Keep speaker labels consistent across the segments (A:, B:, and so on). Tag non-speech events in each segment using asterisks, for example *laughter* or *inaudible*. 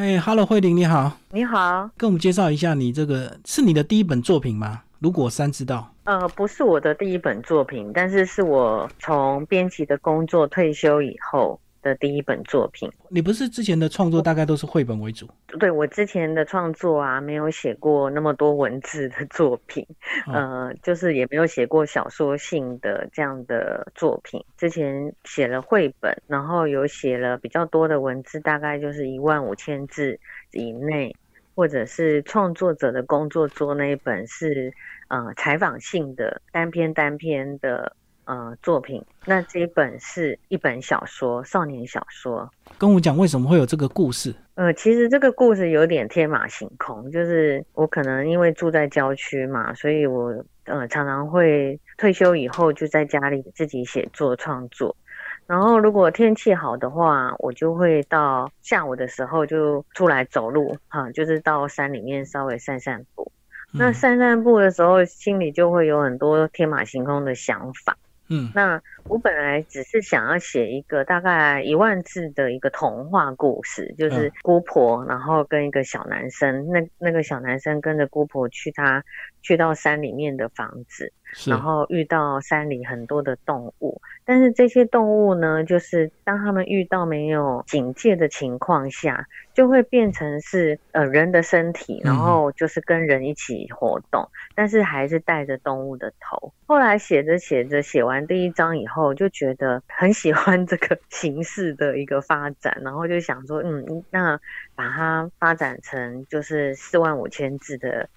A: 哎，Hello，慧玲，你好，
B: 你好，
A: 跟我们介绍一下你这个是你的第一本作品吗？如果三知道，
B: 呃，不是我的第一本作品，但是是我从编辑的工作退休以后。的第一本作品，
A: 你不是之前的创作大概都是绘本为主？
B: 对我之前的创作啊，没有写过那么多文字的作品，呃，就是也没有写过小说性的这样的作品。之前写了绘本，然后有写了比较多的文字，大概就是一万五千字以内，或者是创作者的工作桌那一本是呃采访性的单篇单篇的。呃，作品那这一本是一本小说，少年小说。
A: 跟我讲为什么会有这个故事？
B: 呃，其实这个故事有点天马行空，就是我可能因为住在郊区嘛，所以我呃常常会退休以后就在家里自己写作创作。然后如果天气好的话，我就会到下午的时候就出来走路，哈，就是到山里面稍微散散步。那散散步的时候，心里就会有很多天马行空的想法。
A: 嗯，
B: 那我本来只是想要写一个大概一万字的一个童话故事，就是姑婆，然后跟一个小男生，那那个小男生跟着姑婆去他去到山里面的房子。然后遇到山里很多的动物，但是这些动物呢，就是当他们遇到没有警戒的情况下，就会变成是呃人的身体，然后就是跟人一起活动，但是还是带着动物的头。后来写着写着，写完第一章以后，就觉得很喜欢这个 *laughs* 形式的一个发展，然后就想说，嗯，那把它发展成就是四万五千字的。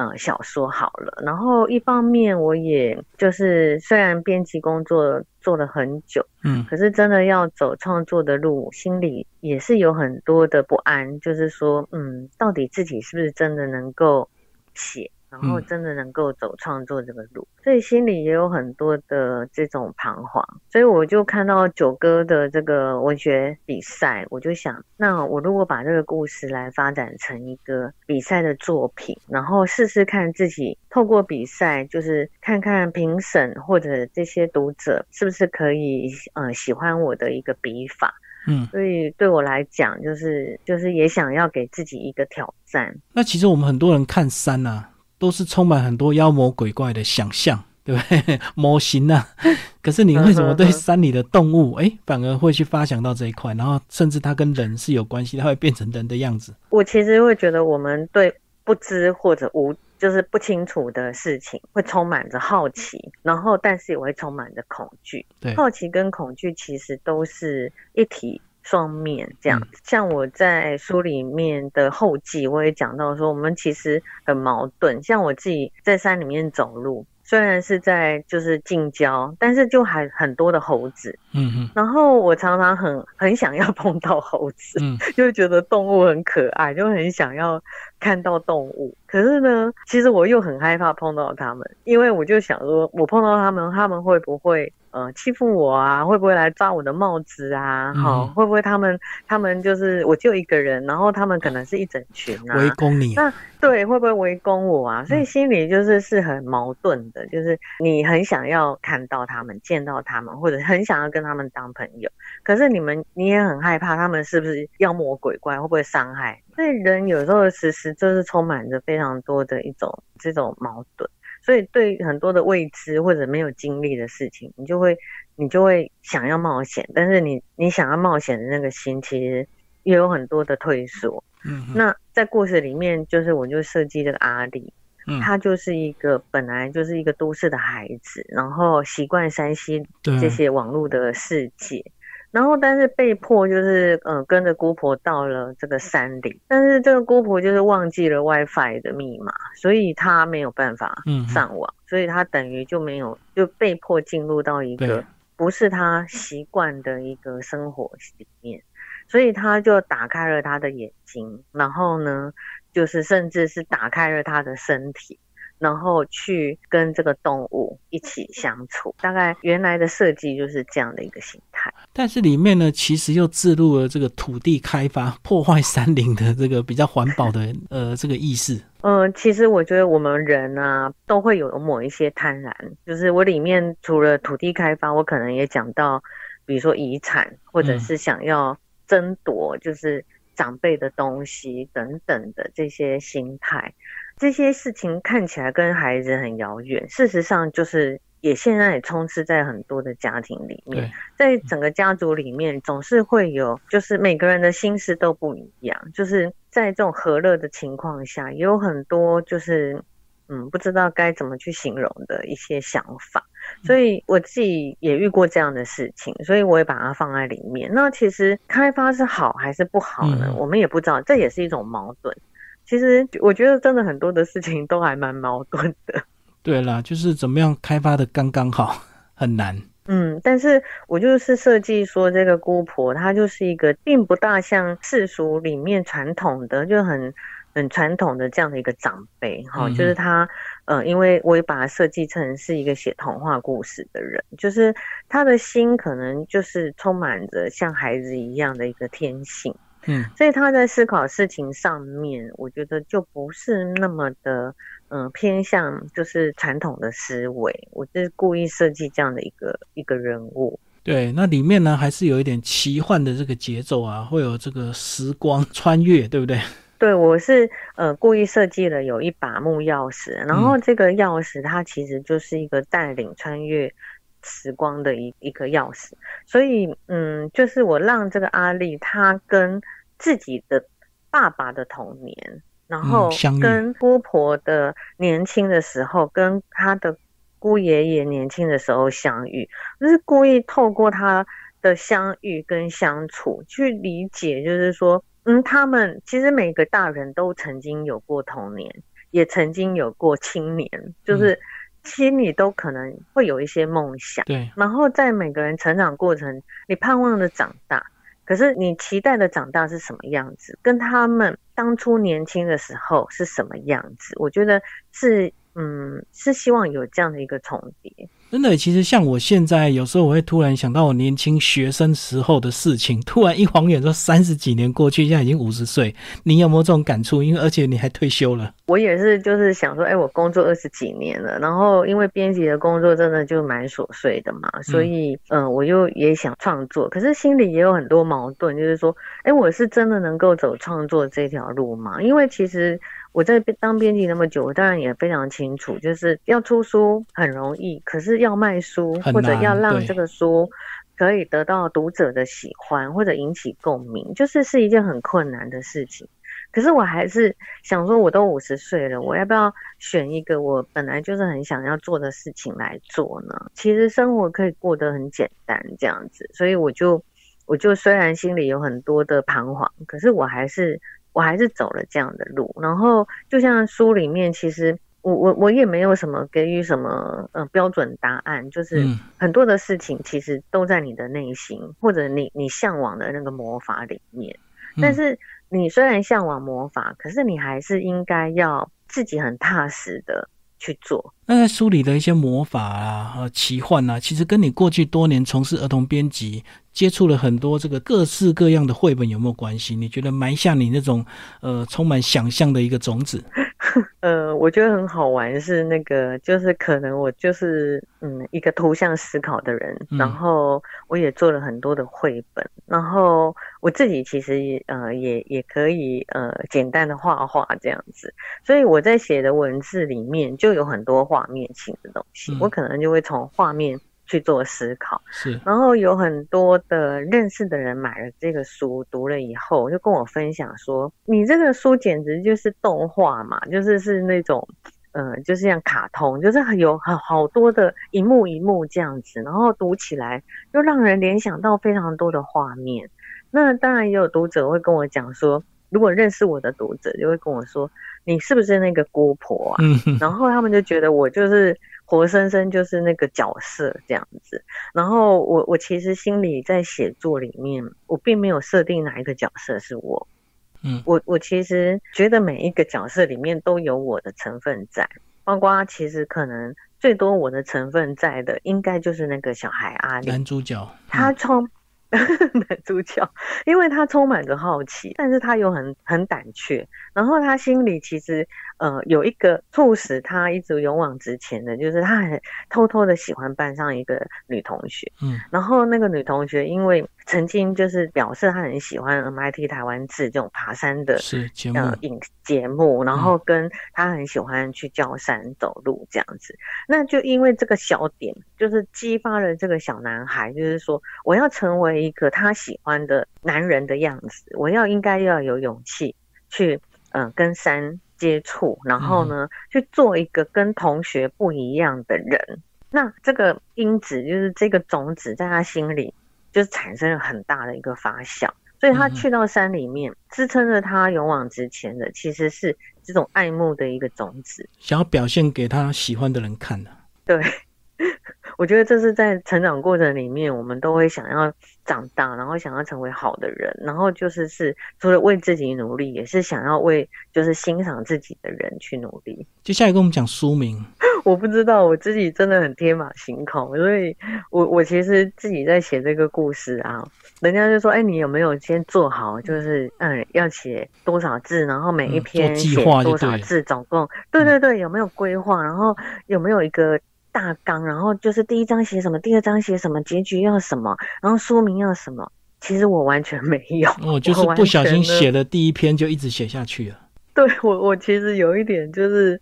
B: 嗯，小说好了。然后一方面，我也就是虽然编辑工作做了很久，
A: 嗯，
B: 可是真的要走创作的路，心里也是有很多的不安。就是说，嗯，到底自己是不是真的能够写？然后真的能够走创作这个路，所以心里也有很多的这种彷徨。所以我就看到九哥的这个文学比赛，我就想，那我如果把这个故事来发展成一个比赛的作品，然后试试看自己透过比赛，就是看看评审或者这些读者是不是可以呃喜欢我的一个笔法。
A: 嗯，
B: 所以对我来讲，就是就是也想要给自己一个挑战。
A: 那其实我们很多人看山啊。都是充满很多妖魔鬼怪的想象，对不对？*laughs* 模型啊，*laughs* 可是你为什么对山里的动物，哎，反而会去发想到这一块？然后甚至它跟人是有关系，它会变成人的样子。
B: 我其实会觉得，我们对不知或者无，就是不清楚的事情，会充满着好奇，然后但是也会充满着恐惧。
A: 对，
B: 好奇跟恐惧其实都是一体。双面这样，像我在书里面的后记，我也讲到说，我们其实很矛盾。像我自己在山里面走路。虽然是在就是近郊，但是就还很多的猴子，
A: 嗯嗯，
B: 然后我常常很很想要碰到猴子，
A: 嗯，
B: 就觉得动物很可爱，就很想要看到动物。可是呢，其实我又很害怕碰到他们，因为我就想说，我碰到他们，他们会不会呃欺负我啊？会不会来抓我的帽子啊？好，会不会他们他们就是我就一个人，然后他们可能是一整群啊，
A: 围攻你？
B: 那对，会不会围攻我啊？所以心里就是是很矛盾的。就是你很想要看到他们，见到他们，或者很想要跟他们当朋友，可是你们你也很害怕他们是不是妖魔鬼怪，会不会伤害？所以人有时候其实就是充满着非常多的一种这种矛盾，所以对很多的未知或者没有经历的事情，你就会你就会想要冒险，但是你你想要冒险的那个心，其实也有很多的退缩。
A: 嗯，
B: 那在故事里面，就是我就设计这个阿丽。他就是一个本来就是一个都市的孩子，然后习惯山西这些网络的世界，然后但是被迫就是嗯跟着姑婆到了这个山顶，但是这个姑婆就是忘记了 WiFi 的密码，所以她没有办法上网，所以她等于就没有就被迫进入到一个不是她习惯的一个生活里面，所以她就打开了她的眼睛，然后呢。就是甚至是打开了她的身体，然后去跟这个动物一起相处。大概原来的设计就是这样的一个形态，
A: 但是里面呢，其实又置入了这个土地开发、破坏山林的这个比较环保的呃这个意识。
B: 嗯，其实我觉得我们人啊都会有某一些贪婪。就是我里面除了土地开发，我可能也讲到，比如说遗产，或者是想要争夺，就是。长辈的东西等等的这些心态，这些事情看起来跟孩子很遥远，事实上就是也现在也充斥在很多的家庭里面，在整个家族里面总是会有，就是每个人的心思都不一样，就是在这种和乐的情况下，也有很多就是。嗯，不知道该怎么去形容的一些想法，所以我自己也遇过这样的事情，所以我也把它放在里面。那其实开发是好还是不好呢？我们也不知道，这也是一种矛盾。其实我觉得真的很多的事情都还蛮矛盾的。*laughs*
A: 对啦，就是怎么样开发的刚刚好，很难。
B: 嗯，但是我就是设计说这个姑婆，她就是一个并不大像世俗里面传统的，就很。很传统的这样的一个长辈，哈，就是她，呃，因为我也把他设计成是一个写童话故事的人，就是她的心可能就是充满着像孩子一样的一个天性，嗯，所以他在思考事情上面，我觉得就不是那么的，嗯，偏向就是传统的思维，我就是故意设计这样的一个一个人物。
A: 对，那里面呢还是有一点奇幻的这个节奏啊，会有这个时光穿越，对不对？
B: 对，我是呃故意设计了有一把木钥匙，然后这个钥匙它其实就是一个带领穿越时光的一一个钥匙，所以嗯，就是我让这个阿丽她跟自己的爸爸的童年，然后跟姑婆的年轻的时候，跟他的姑爷爷年轻的时候相遇，就是故意透过他的相遇跟相处去理解，就是说。嗯，他们其实每个大人都曾经有过童年，也曾经有过青年，就是心里都可能会有一些梦想。
A: 对，
B: 然后在每个人成长过程，你盼望的长大，可是你期待的长大是什么样子，跟他们当初年轻的时候是什么样子？我觉得是，嗯，是希望有这样的一个重叠。
A: 真的，其实像我现在有时候我会突然想到我年轻学生时候的事情，突然一晃眼说三十几年过去，现在已经五十岁，你有没有这种感触？因为而且你还退休了。
B: 我也是，就是想说，哎，我工作二十几年了，然后因为编辑的工作真的就蛮琐碎的嘛，所以嗯，我又也想创作，可是心里也有很多矛盾，就是说，哎，我是真的能够走创作这条路吗？因为其实。我在当编辑那么久，我当然也非常清楚，就是要出书很容易，可是要卖书或者要让这个书可以得到读者的喜欢或者引起共鸣，就是是一件很困难的事情。可是我还是想说，我都五十岁了，我要不要选一个我本来就是很想要做的事情来做呢？其实生活可以过得很简单，这样子，所以我就我就虽然心里有很多的彷徨，可是我还是。我还是走了这样的路，然后就像书里面，其实我我我也没有什么给予什么呃标准答案，就是很多的事情其实都在你的内心或者你你向往的那个魔法里面。但是你虽然向往魔法，可是你还是应该要自己很踏实的去做。
A: 那在书里的一些魔法啊和奇幻啊，其实跟你过去多年从事儿童编辑。接触了很多这个各式各样的绘本，有没有关系？你觉得埋下你那种呃充满想象的一个种子？*laughs*
B: 呃，我觉得很好玩，是那个就是可能我就是嗯一个图像思考的人，然后我也做了很多的绘本，然后我自己其实也呃也也可以呃简单的画画这样子，所以我在写的文字里面就有很多画面性的东西，我可能就会从画面。去做思考，
A: 是。
B: 然后有很多的认识的人买了这个书，读了以后就跟我分享说：“你这个书简直就是动画嘛，就是是那种，呃，就是像卡通，就是有好好多的一幕一幕这样子，然后读起来又让人联想到非常多的画面。那当然也有读者会跟我讲说，如果认识我的读者就会跟我说，你是不是那个姑婆啊？嗯，然后他们就觉得我就是。活生生就是那个角色这样子，然后我我其实心里在写作里面，我并没有设定哪一个角色是我，嗯，我我其实觉得每一个角色里面都有我的成分在，包括其实可能最多我的成分在的，应该就是那个小孩阿
A: 男主角，
B: 他从。*laughs* 男主角，因为他充满着好奇，但是他又很很胆怯，然后他心里其实呃有一个促使他一直勇往直前的，就是他很偷偷的喜欢班上一个女同学，嗯，然后那个女同学因为曾经就是表示他很喜欢 MIT 台湾制这种爬山的
A: 是节目
B: 呃影节目，然后跟他很喜欢去郊山走路这样子。那就因为这个小点，就是激发了这个小男孩，就是说我要成为一个他喜欢的男人的样子，我要应该要有勇气去嗯、呃跟山接触，然后呢、去做一个跟同学不一样的人。那这个因子就是这个种子在他心里就是产生了很大的一个发酵，所以他
A: 嗯
B: 去到山里面，支撑着他勇往直前的其实是这种爱慕的一个种子。
A: 想要表现给他喜欢的人看的、
B: 对，*laughs* 我觉得这是在成长过程里面，我们都会想要长大，然后想要成为好的人，然后就是是除了为自己努力，也是想要为就是欣赏自己的人去努力。
A: 接下来跟我们讲书名，
B: 我不知道我自己真的很天马行空，所以我我其实自己在写这个故事啊，人家就说，哎，你有没有先做好，就是嗯，要写多少字，然后每一
A: 嗯
B: 篇
A: 计
B: 写
A: 划
B: 多少字，总共对对对，有没有规划，然后有没有一个大纲，然后就是第一章写什么，第二章写什么，结局要什么，然后说明要什么。其实我完全没有，
A: 哦，就是不小心写了第一篇就一直写下去了。
B: 对我，我其实有一点就是，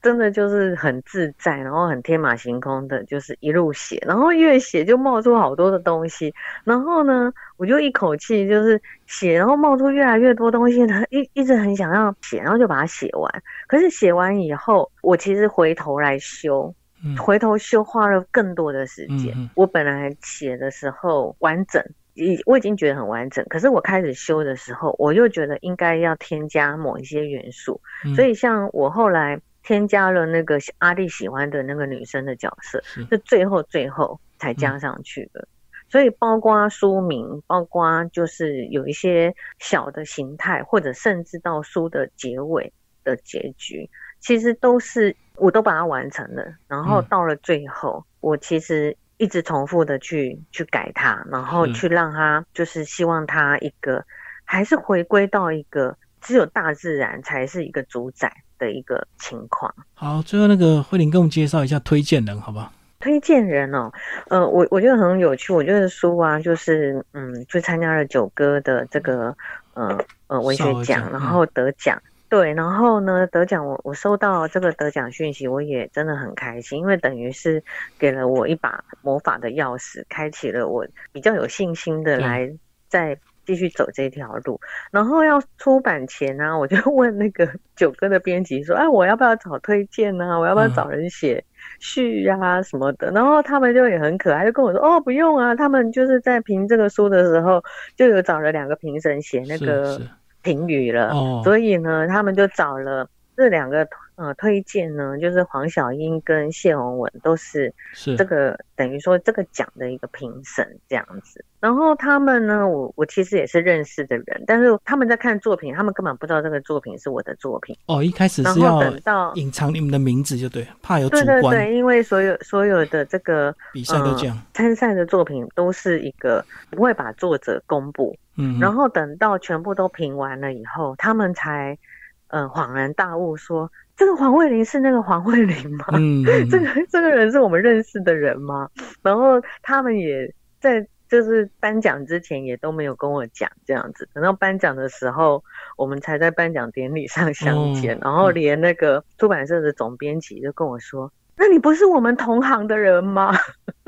B: 真的就是很自在，然后很天马行空的，就是一路写，然后越写就冒出好多的东西，然后呢，我就一口气就是写，然后冒出越来越多东西，然 *laughs* 后一一直很想要写，然后就把它写完。可是写完以后，我其实回头来修，
A: 嗯
B: 回头修花了更多的时间。我本来写的时候完整，已我已经觉得很完整，可是我开始修的时候，我又觉得应该要添加某一些元素，
A: 嗯
B: 所以像我后来添加了那个阿丽喜欢的那个女生的角色，
A: 是
B: 是最后最后才加上去的。所以包括书名，包括就是有一些小的形态，或者甚至到书的结尾的结局，其实都是我都把它完成了。然后
A: 嗯
B: 到了最后，我其实一直重复的去去改它，然后去让它就是希望它一个还是回归到一个只有大自然才是一个主宰的一个情况。
A: 好，最后那个慧玲跟我们介绍一下推荐人，好不好？
B: 推荐人哦，呃，我我觉得很有趣。我觉得书啊，就是嗯，去参加了九哥的这个呃呃文学
A: 奖
B: 奖，然
A: 嗯
B: 后得奖。对，然后呢，得奖我我收到这个得奖讯息，我也真的很开心，因为等于是给了我一把魔法的钥匙，开启了我比较有信心的来再继续走这条路。然后要出版前呢、我就 *laughs* 问那个九哥的编辑说：“哎，我要不要找推荐呢、我要不要
A: 嗯
B: 找人写序呀、什么的？”然后他们就也很可爱，就跟我说：“哦，不用啊，他们就是在评这个书的时候，就有找了两个评审写那个评语了，
A: 哦，
B: 所以呢，他们就找了。”这两个呃推荐呢，就是黄小英跟谢宏文都是
A: 是
B: 这个等于说这个奖的一个评审这样子。然后他们呢，我我其实也是认识的人，但是他们在看作品，他们根本不知道这个作品是我的作品。
A: 哦，一开始是要
B: 等到
A: 隐藏你们的名字，就对，怕有主
B: 对对对，因为所有所有的这个
A: 比赛都这样。
B: 参赛的作品都是一个不会把作者公布，
A: 嗯，
B: 然后等到全部都评完了以后，他们才呃恍然大悟说，这个黄慧玲是那个黄慧玲吗？*laughs* 这个这个人是我们认识的人吗？然后他们也在就是颁奖之前也都没有跟我讲这样子，等到颁奖的时候，我们才在颁奖典礼上相见，
A: 哦
B: 然后连那个出版社的总编辑就跟我说：“那你不是我们同行的人吗？”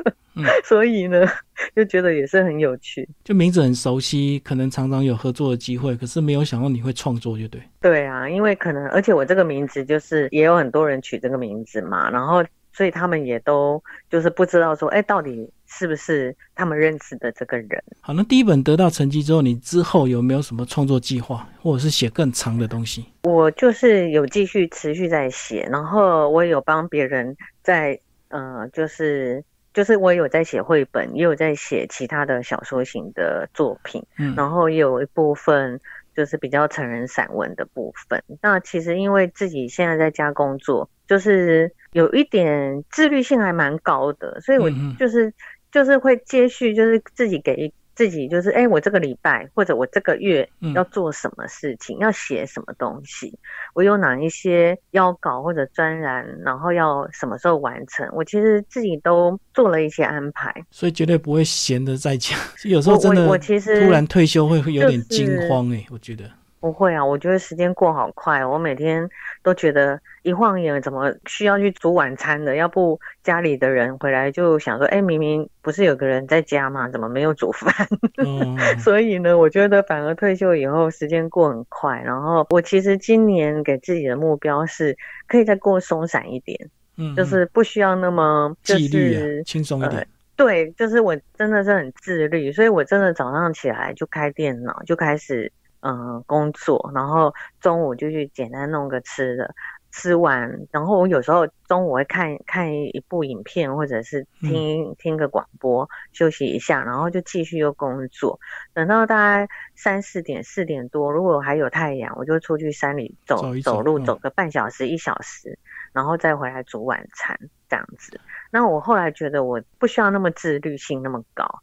B: *laughs*
A: 嗯
B: 所以呢，就觉得也是很有趣。
A: 就名字很熟悉，可能常常有合作的机会，可是没有想到你会创作，就对。
B: 对啊，因为可能，而且我这个名字就是也有很多人取这个名字嘛，然后所以他们也都就是不知道说，哎，到底是不是他们认识的这个人？
A: 好，那第一本得到成绩之后，你之后有没有什么创作计划，或者是写更长的东西？
B: 我就是有继续持续在写，然后我也有帮别人在呃，就是就是我有在写绘本，也有在写其他的小说型的作品，
A: 嗯，
B: 然后也有一部分就是比较成人散文的部分。那其实因为自己现在在家工作，就是有一点自律性还蛮高的，所以我就是、就是会接续，就是自己给自自己就是，哎，我这个礼拜或者我这个月
A: 嗯
B: 要做什么事情，要写什么东西，我有哪一些要搞或者专栏，然后要什么时候完成，我其实自己都做了一些安排。
A: 所以绝对不会闲的在家。*laughs* 有时候真的，
B: 我其实
A: 突然退休会会有点惊慌哎、我觉得。
B: 不会啊，我觉得时间过好快，我每天都觉得一晃眼，怎么需要去煮晚餐的？要不家里的人回来就想说，哎，明明不是有个人在家吗？怎么没有煮饭？*laughs*
A: 嗯，
B: 所以呢，我觉得反而退休以后时间过很快。然后我其实今年给自己的目标是，可以再过松散一点，
A: 嗯
B: 就是不需要那么就
A: 纪律
B: 是
A: 啊，轻松一点。
B: 对，就是我真的是很自律，所以我真的早上起来就开电脑，就开始嗯、呃工作，然后中午就去简单弄个吃的，吃完，然后我有时候中午会看看一部影片，或者是听、听个广播，休息一下，然后就继续又工作。等到大概三四点、四点多，如果还有太阳，我就出去山里走
A: 走
B: 路，
A: 嗯
B: 走个半小时、一小时，然后再回来煮晚餐这样子。那我后来觉得我不需要那么自律性那么高。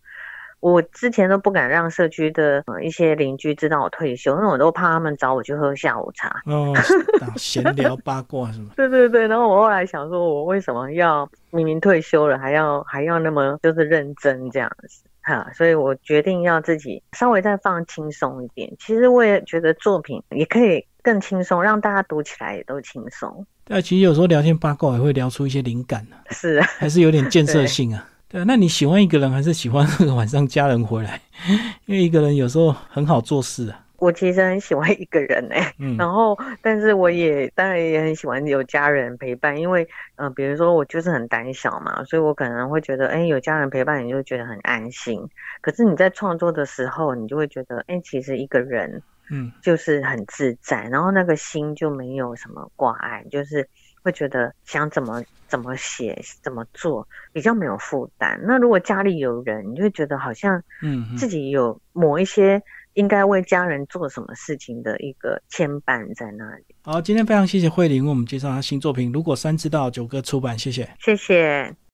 B: 我之前都不敢让社区的、呃、一些邻居知道我退休，因为我都怕他们找我去喝下午茶。
A: 哦，啊闲聊八卦是吗？*laughs*
B: 对对对，然后我后来想说，我为什么要明明退休了，还要还要那么就是认真这样子哈？所以我决定要自己稍微再放轻松一点。其实我也觉得作品也可以更轻松，让大家读起来也都轻松。
A: 对啊，其实有时候聊天八卦也会聊出一些灵感啊，
B: 是啊，
A: 还是有点建设 *laughs* 性啊。对啊，那你喜欢一个人还是喜欢那个晚上家人回来？*laughs* 因为一个人有时候很好做事啊。
B: 我其实很喜欢一个人哎、
A: 嗯
B: 然后，但是我也当然也很喜欢有家人陪伴，因为呃，比如说我就是很胆小嘛，所以我可能会觉得，哎，有家人陪伴，你就觉得很安心。可是你在创作的时候，你就会觉得，哎，其实一个人
A: 嗯
B: 就是很自在，然后那个心就没有什么挂碍，就是会觉得想怎么怎么写怎么做比较没有负担。那如果家里有人，你就会觉得好像
A: 嗯嗯
B: 自己有某一些应该为家人做什么事情的一个牵绊在那里。
A: 好，今天非常谢谢慧玲为我们介绍她新作品《如果三知道》九哥出版，谢谢。
B: 谢谢。